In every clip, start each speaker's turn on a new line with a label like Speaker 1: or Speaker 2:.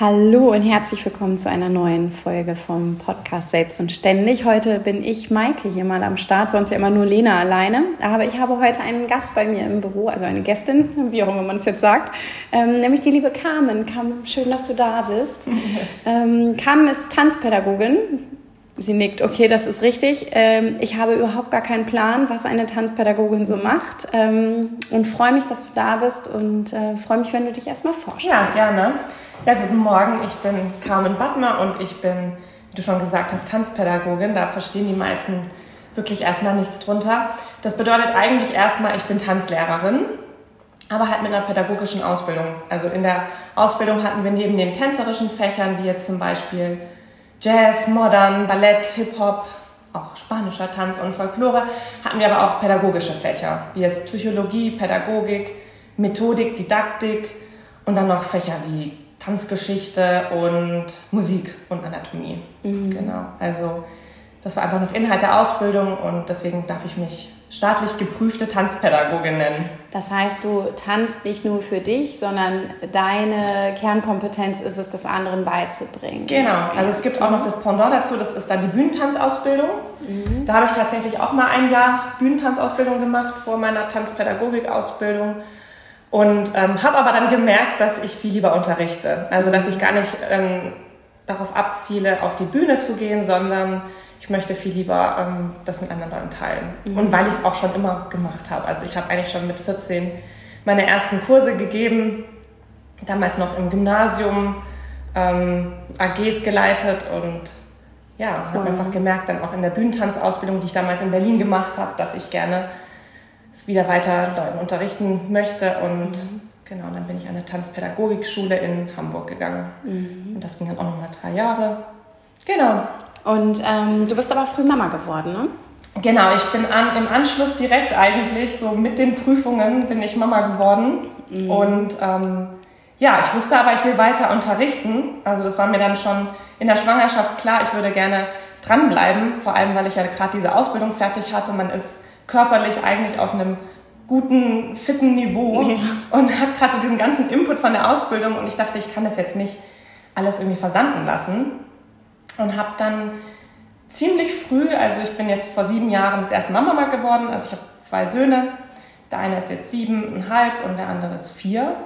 Speaker 1: Hallo und herzlich willkommen zu einer neuen Folge vom Podcast Selbst und Ständig. Heute bin ich Maike hier mal am Start, sonst ja immer nur Lena alleine. Aber ich habe heute einen Gast bei mir im Büro, also eine Gästin, wie auch immer man es jetzt sagt, ähm, nämlich die liebe Carmen. Carmen, schön, dass du da bist. Ähm, Carmen ist Tanzpädagogin. Sie nickt, okay, das ist richtig. Ähm, ich habe überhaupt gar keinen Plan, was eine Tanzpädagogin so macht ähm, und freue mich, dass du da bist und äh, freue mich, wenn du dich erstmal vorstellst.
Speaker 2: Ja, gerne. Ja, guten Morgen. Ich bin Carmen Battmer und ich bin, wie du schon gesagt hast, Tanzpädagogin. Da verstehen die meisten wirklich erstmal nichts drunter. Das bedeutet eigentlich erstmal, ich bin Tanzlehrerin, aber halt mit einer pädagogischen Ausbildung. Also in der Ausbildung hatten wir neben den tänzerischen Fächern, wie jetzt zum Beispiel Jazz, Modern, Ballett, Hip-Hop, auch spanischer Tanz und Folklore, hatten wir aber auch pädagogische Fächer, wie jetzt Psychologie, Pädagogik, Methodik, Didaktik und dann noch Fächer wie Tanzgeschichte und Musik und Anatomie. Mhm. Genau. Also das war einfach noch Inhalt der Ausbildung und deswegen darf ich mich staatlich geprüfte Tanzpädagogin nennen.
Speaker 1: Das heißt, du tanzt nicht nur für dich, sondern deine Kernkompetenz ist es, das anderen beizubringen.
Speaker 2: Genau, also es gibt auch noch das Pendant dazu, das ist dann die Bühnentanzausbildung. Mhm. Da habe ich tatsächlich auch mal ein Jahr Bühnentanzausbildung gemacht vor meiner Tanzpädagogikausbildung. Und ähm, habe aber dann gemerkt, dass ich viel lieber unterrichte. Also dass ich gar nicht ähm, darauf abziele, auf die Bühne zu gehen, sondern ich möchte viel lieber ähm, das mit anderen Leuten teilen. Mhm. Und weil ich es auch schon immer gemacht habe. Also ich habe eigentlich schon mit 14 meine ersten Kurse gegeben, damals noch im Gymnasium, ähm, AGs geleitet und ja, habe einfach gemerkt, dann auch in der Bühnentanzausbildung, die ich damals in Berlin gemacht habe, dass ich gerne es wieder weiter Leuten unterrichten möchte. Und mhm. genau, dann bin ich an eine Tanzpädagogikschule in Hamburg gegangen. Mhm. Und das ging dann auch nochmal drei Jahre. Genau.
Speaker 1: Und ähm, du bist aber früh Mama geworden, ne?
Speaker 2: Genau, ich bin an, im Anschluss direkt eigentlich, so mit den Prüfungen, bin ich Mama geworden. Mhm. Und ähm, ja, ich wusste aber, ich will weiter unterrichten. Also das war mir dann schon in der Schwangerschaft klar, ich würde gerne dranbleiben, vor allem weil ich ja gerade diese Ausbildung fertig hatte. Man ist körperlich eigentlich auf einem guten, fitten Niveau ja. und habe gerade so diesen ganzen Input von der Ausbildung und ich dachte, ich kann das jetzt nicht alles irgendwie versanden lassen und habe dann ziemlich früh, also ich bin jetzt vor sieben Jahren das erste Mama geworden, also ich habe zwei Söhne, der eine ist jetzt siebeneinhalb und der andere ist vier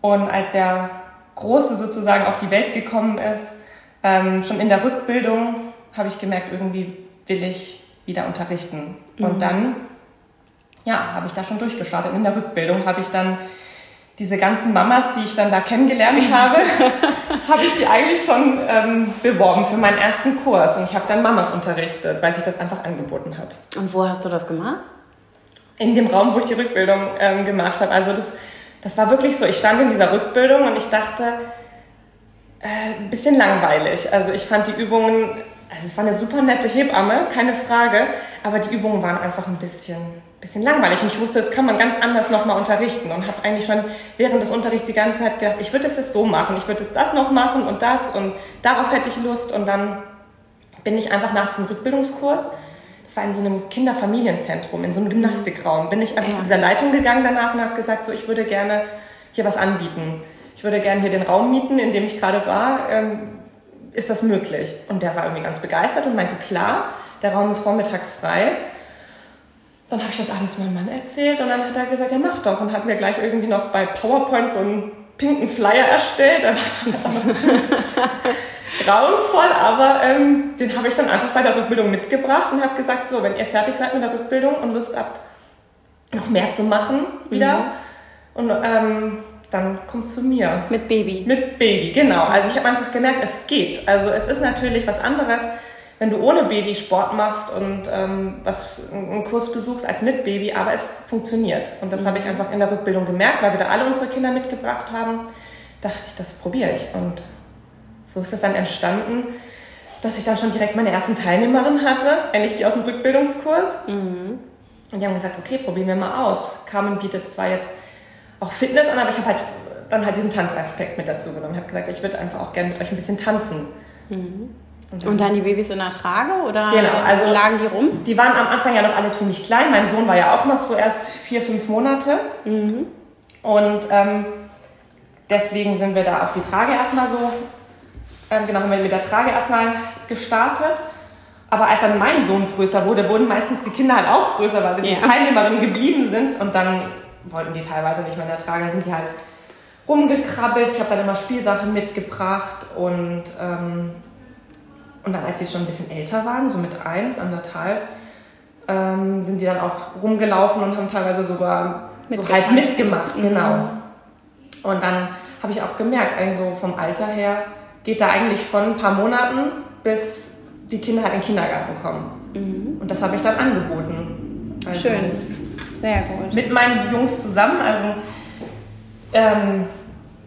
Speaker 2: und als der Große sozusagen auf die Welt gekommen ist, ähm, schon in der Rückbildung habe ich gemerkt, irgendwie will ich wieder unterrichten. Mhm. Und dann, ja, habe ich da schon durchgestartet. In der Rückbildung habe ich dann diese ganzen Mamas, die ich dann da kennengelernt habe, habe ich die eigentlich schon ähm, beworben für meinen ersten Kurs. Und ich habe dann Mamas unterrichtet, weil sich das einfach angeboten hat.
Speaker 1: Und wo hast du das gemacht?
Speaker 2: In dem Raum, wo ich die Rückbildung ähm, gemacht habe. Also das, das war wirklich so. Ich stand in dieser Rückbildung und ich dachte, äh, ein bisschen langweilig. Also ich fand die Übungen also es war eine super nette Hebamme, keine Frage, aber die Übungen waren einfach ein bisschen, bisschen langweilig. Und ich wusste, das kann man ganz anders nochmal unterrichten und habe eigentlich schon während des Unterrichts die ganze Zeit gedacht, ich würde es jetzt so machen, ich würde es das noch machen und das und darauf hätte ich Lust. Und dann bin ich einfach nach diesem Rückbildungskurs, das war in so einem Kinderfamilienzentrum, in so einem Gymnastikraum, bin ich einfach ja. zu dieser Leitung gegangen danach und habe gesagt, so ich würde gerne hier was anbieten. Ich würde gerne hier den Raum mieten, in dem ich gerade war. Ähm, ist das möglich? Und der war irgendwie ganz begeistert und meinte, klar, der Raum ist vormittags frei. Dann habe ich das abends meinem Mann erzählt und dann hat er gesagt, ja mach doch und hat mir gleich irgendwie noch bei PowerPoint so einen pinken Flyer erstellt. Der war dann grauenvoll, aber ähm, den habe ich dann einfach bei der Rückbildung mitgebracht und habe gesagt, so, wenn ihr fertig seid mit der Rückbildung und Lust habt, noch mehr zu machen wieder, mhm. und ähm, dann kommt zu mir.
Speaker 1: Mit Baby.
Speaker 2: Mit Baby, genau. Also ich habe einfach gemerkt, es geht. Also es ist natürlich was anderes, wenn du ohne Baby Sport machst und ähm, was einen Kurs besuchst als mit Baby, aber es funktioniert. Und das mhm. habe ich einfach in der Rückbildung gemerkt, weil wir da alle unsere Kinder mitgebracht haben. Dachte ich, das probiere ich. Und so ist es dann entstanden, dass ich dann schon direkt meine ersten Teilnehmerinnen hatte, eigentlich die aus dem Rückbildungskurs. Mhm. Und die haben gesagt, okay, probieren wir mal aus. Carmen bietet zwar jetzt auch Fitness an, aber ich habe halt dann halt diesen Tanzaspekt mit dazu genommen. Ich habe gesagt, ich würde einfach auch gerne mit euch ein bisschen tanzen.
Speaker 1: Mhm. Und dann, und dann, die Babys in der Trage oder
Speaker 2: genau, also
Speaker 1: lagen die rum?
Speaker 2: Die waren am Anfang ja noch alle ziemlich klein. Mein Sohn war ja auch noch so erst vier, fünf Monate. Mhm. Und ähm, deswegen sind wir da auf die Trage erstmal so, ähm, genau, haben wir mit der Trage erstmal gestartet. Aber als dann mein Sohn größer wurde, wurden meistens die Kinder halt auch größer, weil die ja. Teilnehmerinnen geblieben sind. Und dann wollten die teilweise nicht mehr in der Trage, dann sind die halt rumgekrabbelt. Ich habe dann immer Spielsachen mitgebracht und, ähm, und dann, als sie schon ein bisschen älter waren, so mit eins, anderthalb, ähm, sind die dann auch rumgelaufen und haben teilweise sogar so halb mitgemacht, mhm. genau. Und dann habe ich auch gemerkt, also vom Alter her geht da eigentlich von ein paar Monaten bis die Kinder halt in den Kindergarten kommen. Mhm. Und das habe ich dann angeboten.
Speaker 1: Also, Schön. Sehr gut.
Speaker 2: Mit meinen Jungs zusammen. Also ähm,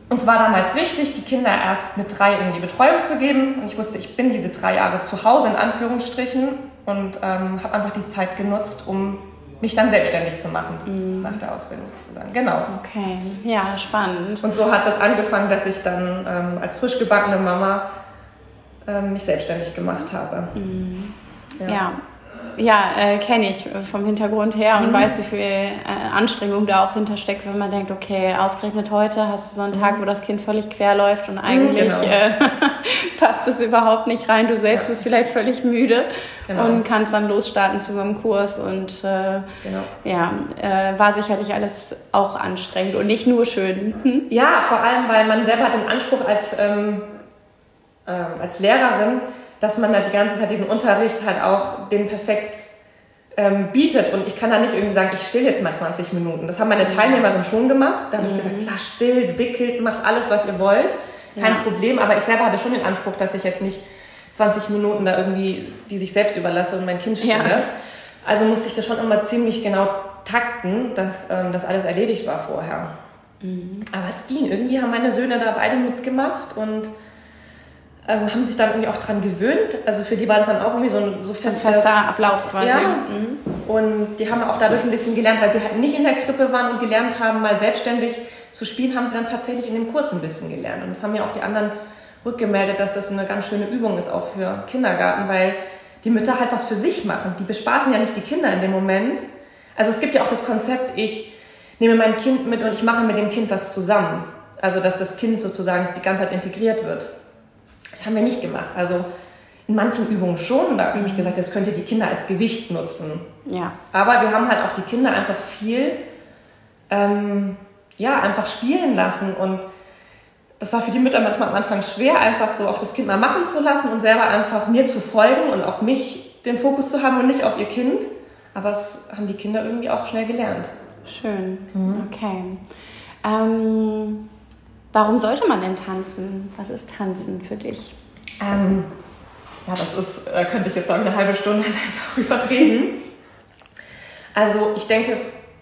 Speaker 2: uns war damals wichtig, die Kinder erst mit drei in die Betreuung zu geben. Und ich wusste, ich bin diese drei Jahre zu Hause in Anführungsstrichen und ähm, habe einfach die Zeit genutzt, um mich dann selbstständig zu machen mm. nach der Ausbildung sozusagen. Genau.
Speaker 1: Okay, ja, spannend.
Speaker 2: Und so hat das angefangen, dass ich dann ähm, als frisch gebackene Mama ähm, mich selbstständig gemacht habe.
Speaker 1: Mm. Ja. ja. Ja, äh, kenne ich vom Hintergrund her und mhm. weiß, wie viel äh, Anstrengung da auch hintersteckt, wenn man denkt, okay, ausgerechnet heute hast du so einen mhm. Tag, wo das Kind völlig quer läuft und eigentlich genau. äh, passt es überhaupt nicht rein. Du selbst ja. bist vielleicht völlig müde genau. und kannst dann losstarten zu so einem Kurs und äh, genau. ja, äh, war sicherlich alles auch anstrengend und nicht nur schön.
Speaker 2: Hm? Ja, vor allem, weil man selber hat den Anspruch als, ähm, ähm als Lehrerin, dass man da die ganze Zeit diesen Unterricht halt auch den perfekt ähm, bietet. Und ich kann da nicht irgendwie sagen, ich still jetzt mal 20 Minuten. Das haben meine mhm. Teilnehmerin schon gemacht. Da habe ich mhm. gesagt, klar, stillt, wickelt, macht alles, was ihr wollt. Kein ja. Problem. Aber ich selber hatte schon den Anspruch, dass ich jetzt nicht 20 Minuten da irgendwie die sich selbst überlasse und mein Kind stille. Ja. Also musste ich da schon immer ziemlich genau takten, dass ähm, das alles erledigt war vorher. Mhm. Aber es ging. Irgendwie haben meine Söhne da beide mitgemacht und ähm, haben sich dann irgendwie auch dran gewöhnt. Also für die war das dann auch irgendwie so ein so
Speaker 1: fester, fester Ablauf quasi.
Speaker 2: Ja. Mhm. Und die haben auch dadurch ein bisschen gelernt, weil sie halt nicht in der Krippe waren und gelernt haben, mal selbstständig zu spielen, haben sie dann tatsächlich in dem Kurs ein bisschen gelernt. Und das haben ja auch die anderen rückgemeldet, dass das eine ganz schöne Übung ist auch für Kindergarten, weil die Mütter halt was für sich machen. Die bespaßen ja nicht die Kinder in dem Moment. Also es gibt ja auch das Konzept, ich nehme mein Kind mit und ich mache mit dem Kind was zusammen. Also dass das Kind sozusagen die ganze Zeit integriert wird. Das haben wir nicht gemacht. Also in manchen Übungen schon. Da habe ich gesagt, das könnt ihr die Kinder als Gewicht nutzen.
Speaker 1: Ja.
Speaker 2: Aber wir haben halt auch die Kinder einfach viel, ähm, ja, einfach spielen lassen. Und das war für die Mütter manchmal am Anfang schwer, einfach so auch das Kind mal machen zu lassen und selber einfach mir zu folgen und auf mich den Fokus zu haben und nicht auf ihr Kind. Aber das haben die Kinder irgendwie auch schnell gelernt.
Speaker 1: Schön. Mhm. Okay. Ähm, Warum sollte man denn tanzen? Was ist Tanzen für dich?
Speaker 2: Ähm, ja, das ist, da könnte ich jetzt noch eine halbe Stunde darüber reden. Also ich denke,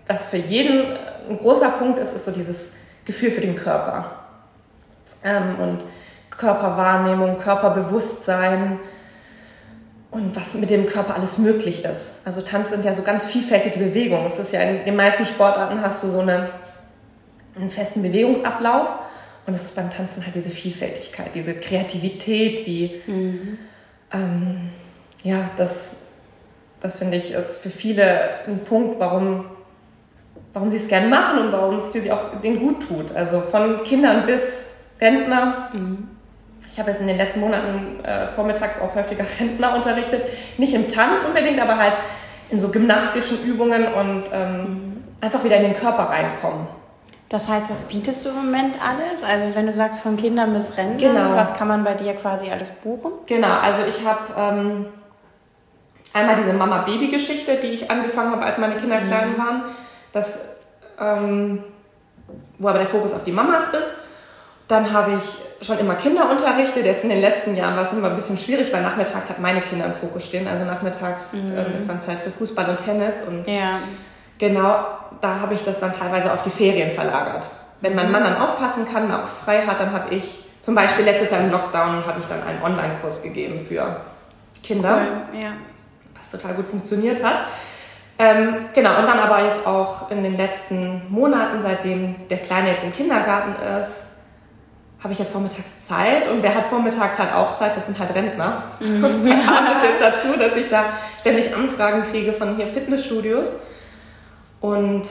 Speaker 2: dass für jeden ein großer Punkt ist, ist so dieses Gefühl für den Körper. Ähm, und Körperwahrnehmung, Körperbewusstsein und was mit dem Körper alles möglich ist. Also Tanz sind ja so ganz vielfältige Bewegungen. Es ist ja in den meisten Sportarten hast du so eine, einen festen Bewegungsablauf und es ist beim Tanzen halt diese Vielfältigkeit, diese Kreativität, die, mhm. ähm, ja, das, das finde ich ist für viele ein Punkt, warum warum sie es gerne machen und warum es für sie auch denen gut tut. Also von Kindern bis Rentner. Mhm. Ich habe jetzt in den letzten Monaten äh, vormittags auch häufiger Rentner unterrichtet. Nicht im Tanz unbedingt, aber halt in so gymnastischen Übungen und ähm, mhm. einfach wieder in den Körper reinkommen.
Speaker 1: Das heißt, was bietest du im Moment alles? Also wenn du sagst von Kindern bis Rentner, genau. was kann man bei dir quasi alles buchen?
Speaker 2: Genau, also ich habe ähm, einmal diese Mama-Baby-Geschichte, die ich angefangen habe, als meine Kinder mhm. klein waren, das, ähm, wo aber der Fokus auf die Mamas ist. Dann habe ich schon immer Kinder unterrichtet. Jetzt in den letzten Jahren war es immer ein bisschen schwierig, weil nachmittags hat meine Kinder im Fokus stehen. Also nachmittags mhm. ähm, ist dann Zeit für Fußball und Tennis und
Speaker 1: ja.
Speaker 2: Genau da habe ich das dann teilweise auf die Ferien verlagert. Wenn mein Mann dann aufpassen kann, auch frei hat, dann habe ich zum Beispiel letztes Jahr im Lockdown habe ich dann einen Online-Kurs gegeben für Kinder,
Speaker 1: cool. ja.
Speaker 2: was total gut funktioniert hat. Ähm, genau, und dann aber jetzt auch in den letzten Monaten, seitdem der Kleine jetzt im Kindergarten ist, habe ich jetzt vormittags Zeit und wer hat vormittags halt auch Zeit, das sind halt Rentner. Mhm. Und dann kam es jetzt dazu, dass ich da ständig Anfragen kriege von hier Fitnessstudios und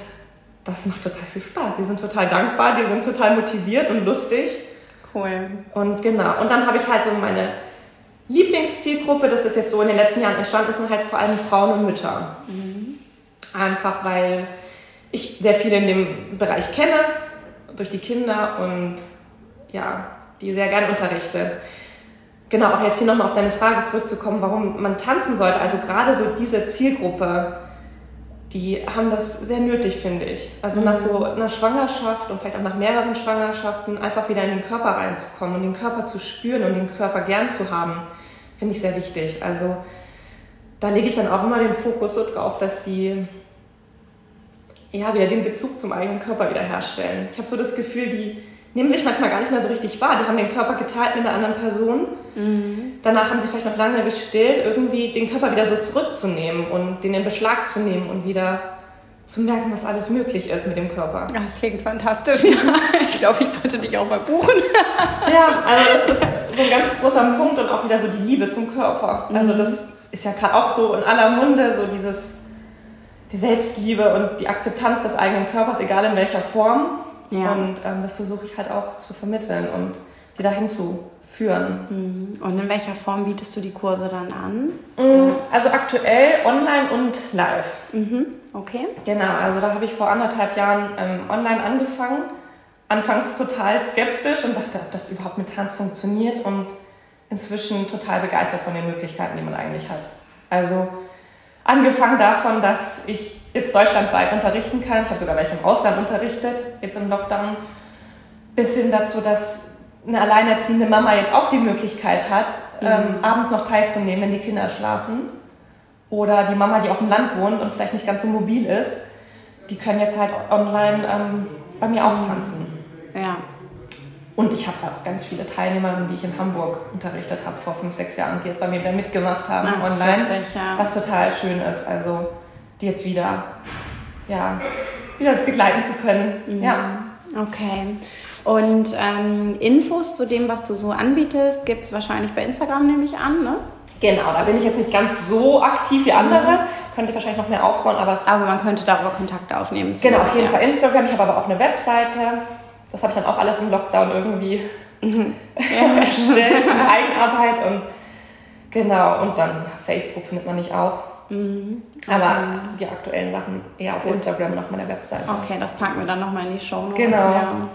Speaker 2: das macht total viel Spaß. Sie sind total dankbar, die sind total motiviert und lustig.
Speaker 1: Cool.
Speaker 2: Und genau. Und dann habe ich halt so meine Lieblingszielgruppe, das ist jetzt so in den letzten Jahren entstanden, sind halt vor allem Frauen und Mütter. Mhm. Einfach weil ich sehr viele in dem Bereich kenne, durch die Kinder und ja, die sehr gern unterrichte. Genau, auch jetzt hier nochmal auf deine Frage zurückzukommen, warum man tanzen sollte. Also gerade so diese Zielgruppe, die haben das sehr nötig, finde ich. Also nach so einer Schwangerschaft und vielleicht auch nach mehreren Schwangerschaften einfach wieder in den Körper reinzukommen und den Körper zu spüren und den Körper gern zu haben, finde ich sehr wichtig. Also da lege ich dann auch immer den Fokus so drauf, dass die ja wieder den Bezug zum eigenen Körper wieder herstellen. Ich habe so das Gefühl, die nehmen sich manchmal gar nicht mehr so richtig wahr. Die haben den Körper geteilt mit einer anderen Person. Mhm. Danach haben sie vielleicht noch lange gestillt, irgendwie den Körper wieder so zurückzunehmen und den in Beschlag zu nehmen und wieder zu merken, was alles möglich ist mit dem Körper.
Speaker 1: Das klingt fantastisch. Ja. Ich glaube, ich sollte dich auch mal buchen.
Speaker 2: ja, also das ist so ein ganz großer Punkt und auch wieder so die Liebe zum Körper. Also mhm. das ist ja gerade auch so in aller Munde, so dieses die Selbstliebe und die Akzeptanz des eigenen Körpers, egal in welcher Form. Ja. Und ähm, das versuche ich halt auch zu vermitteln und die dahin zu führen.
Speaker 1: Mhm. Und in welcher Form bietest du die Kurse dann an?
Speaker 2: Mm, also aktuell online und live.
Speaker 1: Mhm. Okay.
Speaker 2: Genau, also da habe ich vor anderthalb Jahren ähm, online angefangen. Anfangs total skeptisch und dachte, ob das überhaupt mit Tanz funktioniert und inzwischen total begeistert von den Möglichkeiten, die man eigentlich hat. Also angefangen davon, dass ich jetzt deutschlandweit unterrichten kann. Ich habe sogar welche im Ausland unterrichtet, jetzt im Lockdown. Bis hin dazu, dass eine alleinerziehende Mama jetzt auch die Möglichkeit hat, mhm. ähm, abends noch teilzunehmen, wenn die Kinder schlafen. Oder die Mama, die auf dem Land wohnt und vielleicht nicht ganz so mobil ist, die können jetzt halt online ähm, bei mir auch tanzen.
Speaker 1: Ja.
Speaker 2: Und ich habe auch ganz viele Teilnehmerinnen, die ich in Hamburg unterrichtet habe vor fünf, sechs Jahren, die jetzt bei mir wieder mitgemacht haben Ach, online, 40, ja. was total schön ist. Also die jetzt wieder, ja, wieder begleiten zu können. Mhm. Ja.
Speaker 1: Okay. Und ähm, Infos zu dem, was du so anbietest, gibt es wahrscheinlich bei Instagram, nehme ich an, ne?
Speaker 2: Genau, da bin ich jetzt nicht ganz so aktiv wie andere. Mhm. Könnte ich wahrscheinlich noch mehr aufbauen, aber
Speaker 1: Aber man könnte darüber Kontakte aufnehmen.
Speaker 2: Genau, auf jeden. Fall Instagram. Ich habe aber auch eine Webseite. Das habe ich dann auch alles im Lockdown irgendwie mhm. ja. erstellt, Eigenarbeit. Und genau, und dann ja, Facebook findet man nicht auch. Mhm. Aber die aktuellen Sachen eher auf Gut. Instagram und auf meiner Webseite.
Speaker 1: Okay, das packen wir dann nochmal in die Show Notes.
Speaker 2: Genau.
Speaker 1: Ja,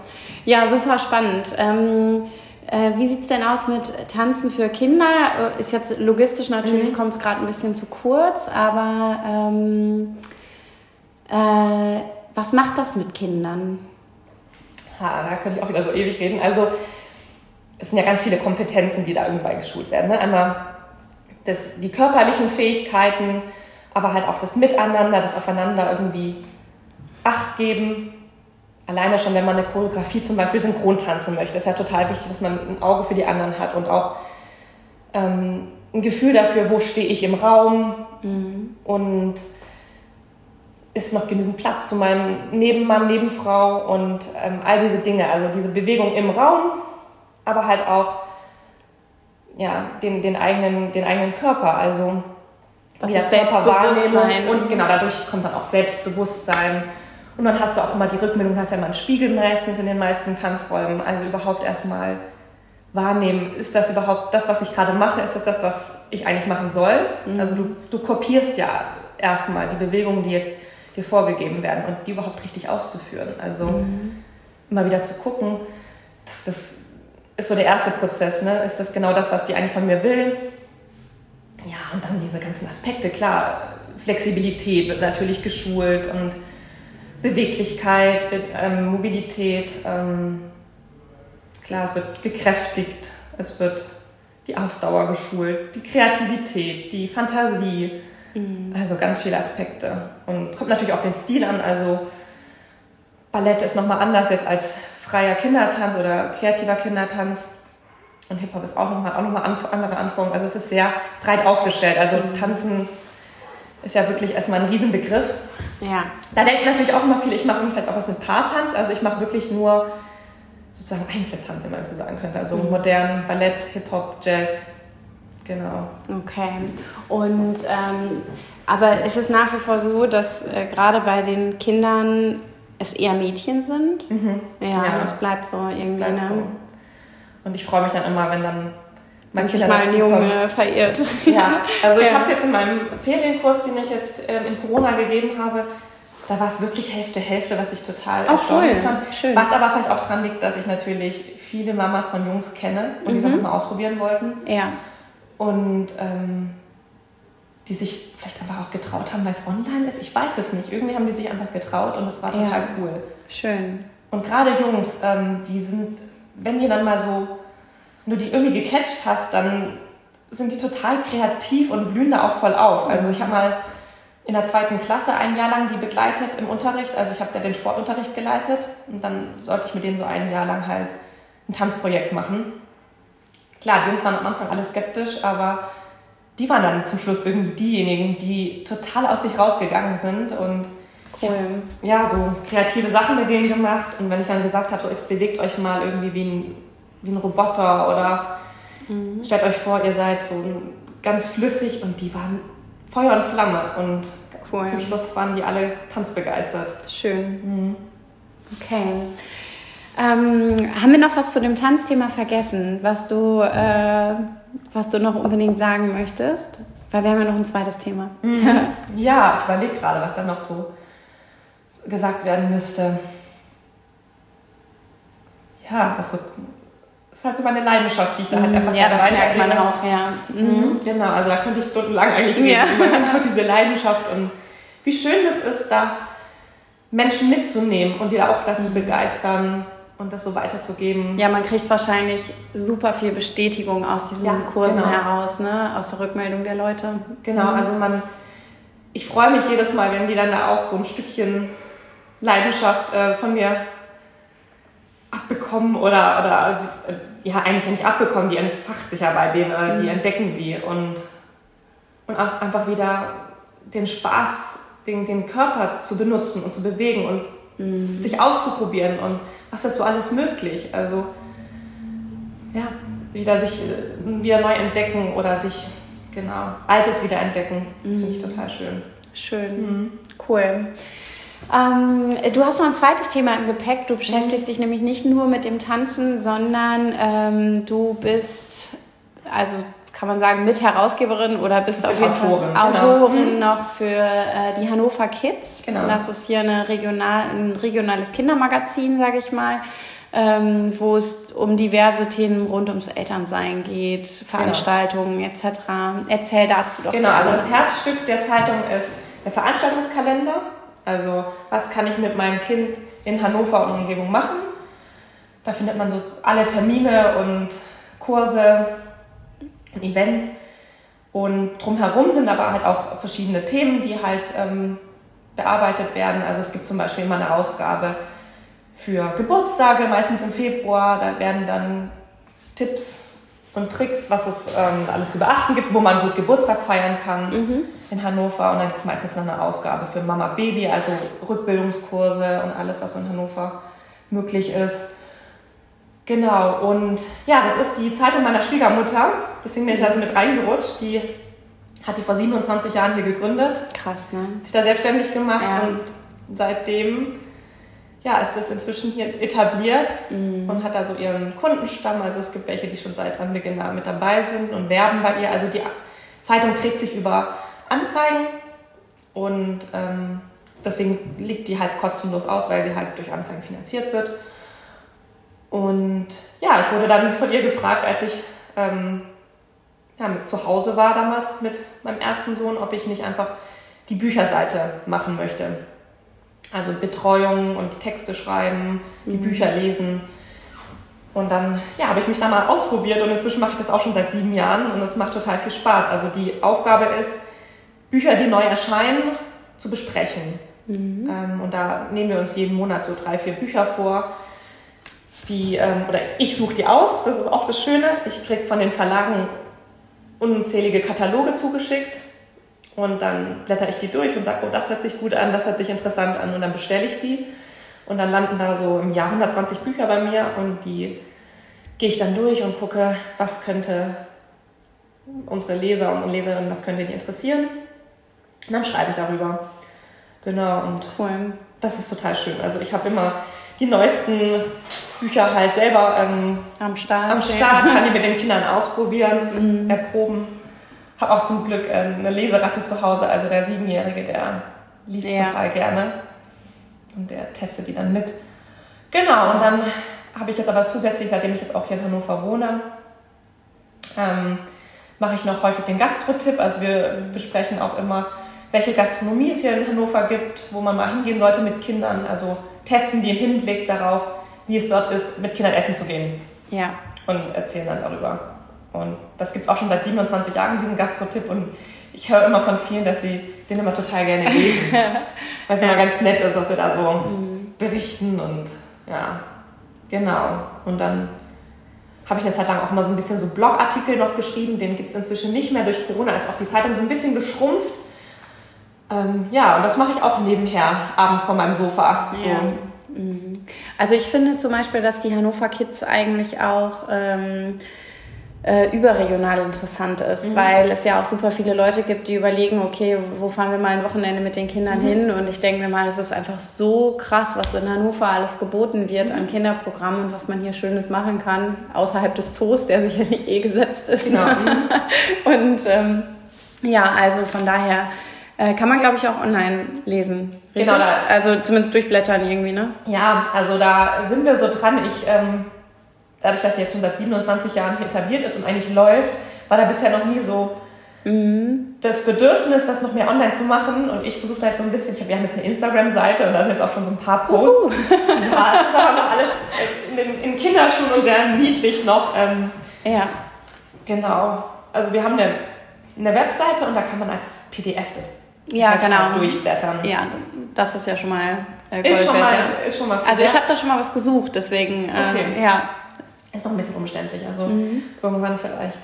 Speaker 1: ja super spannend. Ähm, äh, wie sieht es denn aus mit Tanzen für Kinder? Ist jetzt logistisch natürlich, mhm. kommt es gerade ein bisschen zu kurz, aber ähm, äh, was macht das mit Kindern?
Speaker 2: Ha, da könnte ich auch wieder so ewig reden. Also es sind ja ganz viele Kompetenzen, die da irgendwie geschult werden. Ne? Einmal das, die körperlichen Fähigkeiten, aber halt auch das Miteinander, das Aufeinander irgendwie Acht geben. Alleine schon, wenn man eine Choreografie zum Beispiel synchron tanzen möchte, ist ja total wichtig, dass man ein Auge für die anderen hat und auch ähm, ein Gefühl dafür, wo stehe ich im Raum mhm. und ist noch genügend Platz zu meinem Nebenmann, Nebenfrau und ähm, all diese Dinge. Also diese Bewegung im Raum, aber halt auch ja, den, den, eigenen, den eigenen Körper. Also
Speaker 1: was das Selbstbewusstsein
Speaker 2: und genau dadurch kommt dann auch Selbstbewusstsein Und dann hast du auch immer die Rückmeldung, hast ja immer einen Spiegel meistens in den meisten Tanzräumen. Also überhaupt erstmal wahrnehmen, ist das überhaupt das, was ich gerade mache, ist das das, was ich eigentlich machen soll? Mhm. Also du, du kopierst ja erstmal die Bewegungen, die jetzt dir vorgegeben werden und die überhaupt richtig auszuführen. Also mhm. immer wieder zu gucken, das, das ist so der erste Prozess, ne? ist das genau das, was die eigentlich von mir will? Ja, und dann diese ganzen Aspekte, klar, Flexibilität wird natürlich geschult und Beweglichkeit, ähm, Mobilität, ähm, klar, es wird gekräftigt, es wird die Ausdauer geschult, die Kreativität, die Fantasie, mhm. also ganz viele Aspekte. Und kommt natürlich auch den Stil an, also Ballett ist nochmal anders jetzt als freier Kindertanz oder kreativer Kindertanz. Und Hip-Hop ist auch nochmal auch noch mal andere Anforderungen. Also es ist sehr breit aufgestellt. Also mhm. Tanzen ist ja wirklich erstmal ein Riesenbegriff. Ja. Da denken natürlich auch immer viele, ich mache vielleicht auch was mit Paartanz. Also ich mache wirklich nur sozusagen Einzeltanz, wenn man das so sagen könnte. Also mhm. modern, Ballett, Hip-Hop, Jazz. Genau.
Speaker 1: Okay. Und ähm, aber ist es nach wie vor so, dass äh, gerade bei den Kindern es eher Mädchen sind? Mhm. Ja, ja, das bleibt so irgendwie. Bleibt ne? so.
Speaker 2: Und ich freue mich dann immer, wenn dann
Speaker 1: mein Kind mal ein Junge verirrt.
Speaker 2: Ja, also ich habe es jetzt in meinem Ferienkurs, den ich jetzt ähm, in Corona gegeben habe, da war es wirklich Hälfte, Hälfte, was ich total oh, cool. fand. Schön. Was aber vielleicht auch daran liegt, dass ich natürlich viele Mamas von Jungs kenne und mhm. die es einfach mal ausprobieren wollten. Ja. Und ähm, die sich vielleicht einfach auch getraut haben, weil es online ist. Ich weiß es nicht. Irgendwie haben die sich einfach getraut und es war total ja. cool.
Speaker 1: Schön.
Speaker 2: Und gerade Jungs, ähm, die sind, wenn die dann mal so, wenn du die irgendwie gecatcht hast, dann sind die total kreativ und blühen da auch voll auf. Also ich habe mal in der zweiten Klasse ein Jahr lang die begleitet im Unterricht. Also ich habe da den Sportunterricht geleitet und dann sollte ich mit denen so ein Jahr lang halt ein Tanzprojekt machen. Klar, die Jungs waren am Anfang alle skeptisch, aber die waren dann zum Schluss irgendwie diejenigen, die total aus sich rausgegangen sind und cool. ja, so kreative Sachen mit denen gemacht. Und wenn ich dann gesagt habe, so, es bewegt euch mal irgendwie wie ein, wie ein Roboter oder mhm. stellt euch vor, ihr seid so ganz flüssig und die waren Feuer und Flamme und cool. zum Schluss waren die alle tanzbegeistert.
Speaker 1: Schön. Mhm. Okay. Ähm, haben wir noch was zu dem Tanzthema vergessen, was du, äh, was du noch unbedingt sagen möchtest? Weil wir haben ja noch ein zweites Thema.
Speaker 2: Mhm. ja, ich überlege gerade, was da noch so gesagt werden müsste. Ja, also ist halt so meine Leidenschaft, die ich da halt mhm. einfach
Speaker 1: Ja, das merkt man auch, ja.
Speaker 2: Mhm. mhm. Genau, also da könnte ich stundenlang eigentlich reden ja. über diese Leidenschaft und wie schön das ist, da Menschen mitzunehmen und die da auch dazu mhm. begeistern und das so weiterzugeben.
Speaker 1: Ja, man kriegt wahrscheinlich super viel Bestätigung aus diesen ja, Kursen genau. heraus, ne? aus der Rückmeldung der Leute.
Speaker 2: Genau, mhm. also man, ich freue mich jedes Mal, wenn die dann da auch so ein Stückchen Leidenschaft äh, von mir abbekommen oder, oder äh, ja, eigentlich nicht abbekommen, die entfacht sich ja bei denen, äh, die mhm. entdecken sie und, und einfach wieder den Spaß, den, den Körper zu benutzen und zu bewegen und mhm. sich auszuprobieren und was ist so alles möglich. Also ja, wieder sich äh, wieder neu entdecken oder sich genau Altes wieder entdecken. Das finde ich mhm. total schön.
Speaker 1: Schön, mhm. cool. Ähm, du hast noch ein zweites Thema im Gepäck. Du beschäftigst mhm. dich nämlich nicht nur mit dem Tanzen, sondern ähm, du bist, also kann man sagen, Mitherausgeberin oder bist auf jeden Autorin, Fall Autorin genau. Mhm. noch für äh, die Hannover Kids. Genau. Das ist hier eine regional, ein regionales Kindermagazin, sage ich mal. Ähm, wo es um diverse Themen rund ums Elternsein geht, Veranstaltungen genau. etc. Erzähl dazu doch.
Speaker 2: Genau, also das Herzstück der Zeitung ist der Veranstaltungskalender. Also was kann ich mit meinem Kind in Hannover und Umgebung machen? Da findet man so alle Termine und Kurse Events. Und drumherum sind aber halt auch verschiedene Themen, die halt ähm, bearbeitet werden. Also es gibt zum Beispiel immer eine Ausgabe für Geburtstage, meistens im Februar. Da werden dann Tipps und Tricks, was es ähm, alles zu beachten gibt, wo man gut Geburtstag feiern kann mhm. in Hannover. Und dann gibt es meistens noch eine Ausgabe für Mama Baby, also Rückbildungskurse und alles, was so in Hannover möglich ist. Genau, und ja, das ist die Zeitung meiner Schwiegermutter. Deswegen bin ich da mit reingerutscht. Die hat die vor 27 Jahren hier gegründet.
Speaker 1: Krass, ne?
Speaker 2: Hat sich da selbstständig gemacht ja. und seitdem ja, ist das inzwischen hier etabliert mhm. und hat da so ihren Kundenstamm. Also es gibt welche, die schon seit Anbeginn da mit dabei sind und werben bei ihr. Also die Zeitung trägt sich über Anzeigen und ähm, deswegen liegt die halt kostenlos aus, weil sie halt durch Anzeigen finanziert wird. Und ja, ich wurde dann von ihr gefragt, als ich ähm, ja, zu Hause war damals mit meinem ersten Sohn, ob ich nicht einfach die Bücherseite machen möchte. Also Betreuung und die Texte schreiben, die mhm. Bücher lesen. Und dann ja, habe ich mich da mal ausprobiert und inzwischen mache ich das auch schon seit sieben Jahren und es macht total viel Spaß. Also die Aufgabe ist, Bücher, die neu erscheinen, zu besprechen. Mhm. Ähm, und da nehmen wir uns jeden Monat so drei, vier Bücher vor. Die, ähm, oder ich suche die aus, das ist auch das Schöne. Ich kriege von den Verlagen unzählige Kataloge zugeschickt und dann blätter ich die durch und sage, oh, das hört sich gut an, das hört sich interessant an und dann bestelle ich die. Und dann landen da so im Jahr 120 Bücher bei mir und die gehe ich dann durch und gucke, was könnte unsere Leser und Leserinnen, was könnte die interessieren. Und dann schreibe ich darüber. Genau, und cool. das ist total schön. Also ich habe immer die neuesten Bücher halt selber ähm,
Speaker 1: am Start,
Speaker 2: am Start kann ich mit den Kindern ausprobieren, mhm. erproben habe auch zum Glück ähm, eine Leseratte zu Hause, also der Siebenjährige, der liest ja. total gerne. Und der testet die dann mit. Genau, und dann habe ich jetzt aber zusätzlich, seitdem ich jetzt auch hier in Hannover wohne, ähm, mache ich noch häufig den Gastro-Tipp. Also wir besprechen auch immer, welche Gastronomie es hier in Hannover gibt, wo man mal hingehen sollte mit Kindern. Also testen die im Hinblick darauf, wie es dort ist, mit Kindern essen zu gehen.
Speaker 1: Ja.
Speaker 2: Und erzählen dann darüber. Und das gibt es auch schon seit 27 Jahren, diesen Gastro-Tipp. Und ich höre immer von vielen, dass sie den immer total gerne lesen. weil es ja. immer ganz nett ist, dass wir da so mhm. berichten und ja, genau. Und dann habe ich eine Zeit lang auch immer so ein bisschen so Blogartikel noch geschrieben. Den gibt es inzwischen nicht mehr. Durch Corona ist auch die Zeitung so ein bisschen geschrumpft. Ähm, ja, und das mache ich auch nebenher, abends vor meinem Sofa. So. Ja.
Speaker 1: Mhm. Also ich finde zum Beispiel, dass die Hannover Kids eigentlich auch... Ähm, äh, überregional interessant ist, mhm. weil es ja auch super viele Leute gibt, die überlegen, okay, wo fahren wir mal ein Wochenende mit den Kindern mhm. hin? Und ich denke mir mal, es ist einfach so krass, was in Hannover alles geboten wird mhm. an Kinderprogrammen und was man hier Schönes machen kann, außerhalb des Zoos, der sicherlich eh gesetzt ist. Genau. und ähm, ja, also von daher äh, kann man, glaube ich, auch online lesen. Richtig? Genau. Da, also zumindest durchblättern irgendwie, ne?
Speaker 2: Ja, also da sind wir so dran. Ich ähm dadurch, dass sie jetzt schon seit 27 Jahren etabliert ist und eigentlich läuft, war da bisher noch nie so mhm. das Bedürfnis, das noch mehr online zu machen. Und ich versuche da jetzt so ein bisschen, ich hab, wir haben jetzt eine Instagram-Seite und da sind jetzt auch schon so ein paar Posts. Ja, das ist aber noch alles in, in, in Kinderschuhen und sehr niedlich noch. Ähm,
Speaker 1: ja.
Speaker 2: Genau. Also wir haben eine, eine Webseite und da kann man als PDF das
Speaker 1: ja, genau.
Speaker 2: durchblättern.
Speaker 1: Ja, das ist ja schon mal
Speaker 2: äh, ist, schon mal, ist schon mal
Speaker 1: Also ich habe da schon mal was gesucht, deswegen äh, okay. ja.
Speaker 2: Ist noch ein bisschen umständlich, also mhm. irgendwann vielleicht.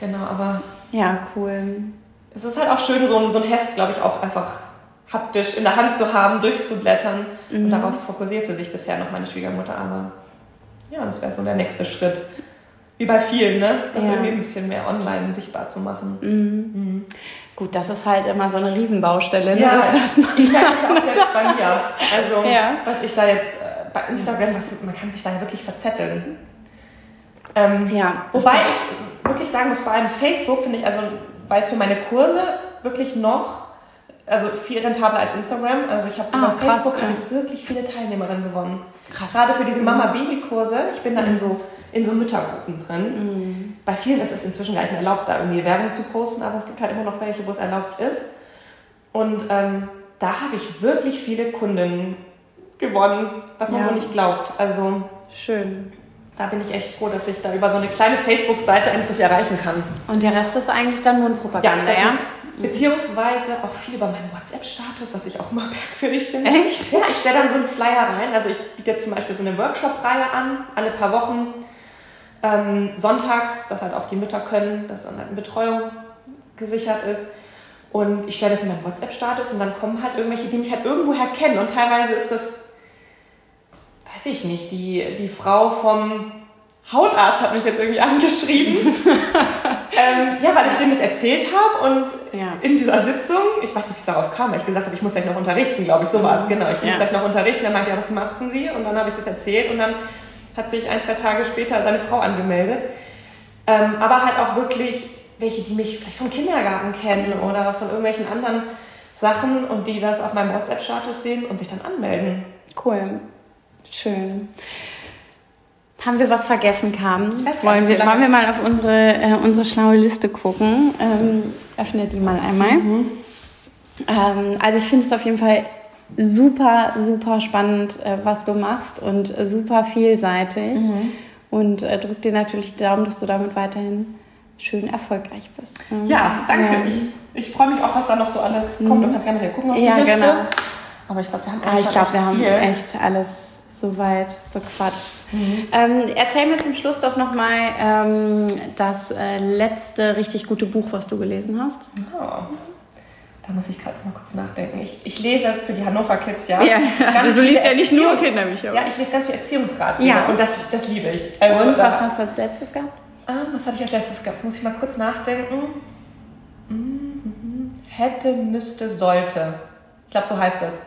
Speaker 2: Genau, aber.
Speaker 1: Ja, cool.
Speaker 2: Es ist halt auch schön, so ein, so ein Heft, glaube ich, auch einfach haptisch in der Hand zu haben, durchzublättern. Mhm. Und darauf fokussiert sie sich bisher noch, meine Schwiegermutter. Aber ja, das wäre so der nächste Schritt. Wie bei vielen, ne? Das ja. irgendwie ein bisschen mehr online sichtbar zu machen.
Speaker 1: Mhm. Mhm. Gut, das ist halt immer so eine Riesenbaustelle, ne?
Speaker 2: Ja, das, was man ich merke das auch selbst bei mir. Also, ja. was ich da jetzt äh, bei Instagram, man kann sich da wirklich verzetteln. Ähm, ja, wobei ich wirklich sagen muss, vor allem Facebook finde ich, also weil es für meine Kurse wirklich noch, also viel rentabler als Instagram. Also ich habe ah, über Facebook ja. ich wirklich viele Teilnehmerinnen gewonnen. Krass. Gerade für diese mhm. Mama-Baby-Kurse. Ich bin da in so, in so Müttergruppen drin. Mhm. Bei vielen ist es inzwischen gar nicht mehr erlaubt, da irgendwie Werbung zu posten, aber es gibt halt immer noch welche, wo es erlaubt ist. Und ähm, da habe ich wirklich viele Kunden gewonnen, was man ja. so nicht glaubt. Also
Speaker 1: schön
Speaker 2: da bin ich echt froh, dass ich da über so eine kleine Facebook-Seite endlich so viel erreichen kann.
Speaker 1: Und der Rest ist eigentlich dann Mundpropaganda, ja?
Speaker 2: Beziehungsweise auch viel über meinen WhatsApp-Status, was ich auch immer merkwürdig finde.
Speaker 1: Echt?
Speaker 2: Ja, ich stelle dann so einen Flyer rein. Also ich biete jetzt zum Beispiel so eine Workshop-Reihe an, alle paar Wochen. Ähm, sonntags, dass halt auch die Mütter können, dass dann halt eine Betreuung gesichert ist. Und ich stelle das in meinen WhatsApp-Status und dann kommen halt irgendwelche, die mich halt irgendwoher kennen. Und teilweise ist das weiß ich nicht, die, die Frau vom Hautarzt hat mich jetzt irgendwie angeschrieben. ähm, ja, weil ich dem das erzählt habe und
Speaker 1: Ja.
Speaker 2: in dieser Sitzung, ich weiß nicht, wie es darauf kam, weil ich gesagt habe, ich muss gleich noch unterrichten, glaube ich, so war es, genau. Ich muss
Speaker 1: Ja.
Speaker 2: gleich noch unterrichten. Dann meinte er, was machen Sie? Und dann habe ich das erzählt und dann hat sich ein, zwei Tage später seine Frau angemeldet. Ähm, aber halt auch wirklich welche, die mich vielleicht vom Kindergarten kennen oder von irgendwelchen anderen Sachen und die das auf meinem WhatsApp-Status sehen und sich dann anmelden.
Speaker 1: Cool. Schön. Haben wir was vergessen, Carmen? Wollen wir, wollen wir mal auf unsere, äh, unsere schlaue Liste gucken? Ähm, öffne die mal einmal.
Speaker 2: Mhm.
Speaker 1: Ähm, also ich finde es auf jeden Fall super, super spannend, äh, was du machst und äh, super vielseitig.
Speaker 2: Mhm.
Speaker 1: Und äh, drück dir natürlich die Daumen, dass du damit weiterhin schön erfolgreich bist. Ähm,
Speaker 2: Ja, danke.
Speaker 1: ja.
Speaker 2: Ich, ich freue mich auch, was da noch so alles kommt. Du kannst gerne mal hier gucken auf die
Speaker 1: Ja,
Speaker 2: Liste.
Speaker 1: genau.
Speaker 2: Aber ich glaube, wir haben
Speaker 1: Ah, ich glaube,
Speaker 2: echt
Speaker 1: wir haben echt alles soweit bequatscht. Ähm, erzähl mir zum Schluss doch nochmal ähm, das äh, letzte richtig gute Buch, was du gelesen hast.
Speaker 2: Ah, Da muss ich gerade mal kurz nachdenken. Ich, ich lese für die Hannover Kids, ja.
Speaker 1: Ja, also du liest ja nicht nur
Speaker 2: Erziehung-
Speaker 1: Kinderbücher.
Speaker 2: Ja, ich lese ganz viel Erziehungsratgeber.
Speaker 1: Ja.
Speaker 2: Und das, das liebe ich. Also,
Speaker 1: Und was hast du als letztes gehabt?
Speaker 2: Ah, was hatte ich als letztes gehabt? Jetzt muss ich mal kurz nachdenken. Mhm. Hätte, müsste, sollte. Ich glaube, so heißt das.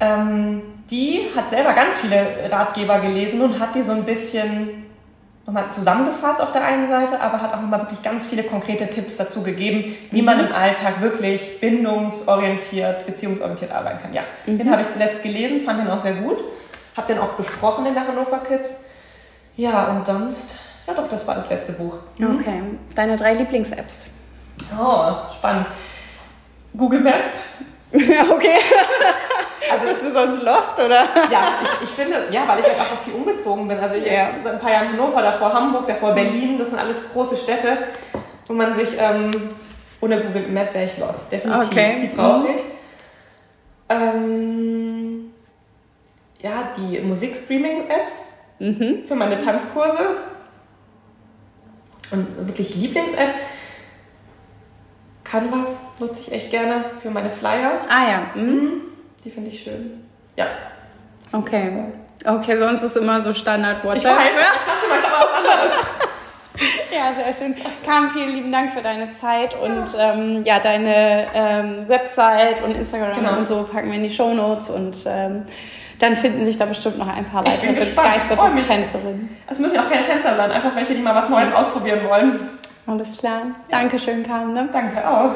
Speaker 2: Ähm, die hat selber ganz viele Ratgeber gelesen und hat die so ein bisschen nochmal zusammengefasst auf der einen Seite, aber hat auch nochmal wirklich ganz viele konkrete Tipps dazu gegeben, wie man im Alltag wirklich bindungsorientiert, beziehungsorientiert arbeiten kann. Ja, den habe ich zuletzt gelesen, fand den auch sehr gut. Hab den auch besprochen in der Hannover Kids. Ja, und sonst, ja doch, das war das letzte Buch.
Speaker 1: Okay. Deine drei Lieblings-Apps.
Speaker 2: Oh, spannend. Google Maps.
Speaker 1: okay.
Speaker 2: Also,
Speaker 1: Bist du sonst lost, oder?
Speaker 2: ja, ich, ich finde, ja, weil ich halt einfach viel umgezogen bin. Also jetzt
Speaker 1: Ja.
Speaker 2: seit ein paar Jahren Hannover, davor Hamburg, davor Berlin. Das sind alles große Städte, wo man sich, ähm, ohne Google Maps wäre ich lost. Definitiv.
Speaker 1: Okay.
Speaker 2: Die brauche ich. Ähm, ja, die Musikstreaming-Apps
Speaker 1: Mhm.
Speaker 2: für meine Tanzkurse. Und so wirklich Lieblings-App. Canvas nutze ich echt gerne für meine Flyer.
Speaker 1: Ah ja. Mhm.
Speaker 2: Die finde ich schön. Ja.
Speaker 1: Okay. Okay, sonst ist immer so Standard
Speaker 2: Ich
Speaker 1: WhatsApp.
Speaker 2: weiß, ich dachte es ist aber was anderes.
Speaker 1: Ja, sehr schön. Carmen, vielen lieben Dank für deine Zeit und ähm, ja, deine ähm, Website und Instagram
Speaker 2: Genau.
Speaker 1: und so packen wir in die Shownotes und ähm, dann finden sich da bestimmt noch ein paar
Speaker 2: Ich
Speaker 1: weitere.
Speaker 2: Ich
Speaker 1: begeisterte. Tänzerinnen.
Speaker 2: Es müssen ja auch keine Tänzer sein, einfach welche, die mal was Neues ausprobieren wollen.
Speaker 1: Alles klar. Dankeschön, Carmen. Ne?
Speaker 2: Danke auch.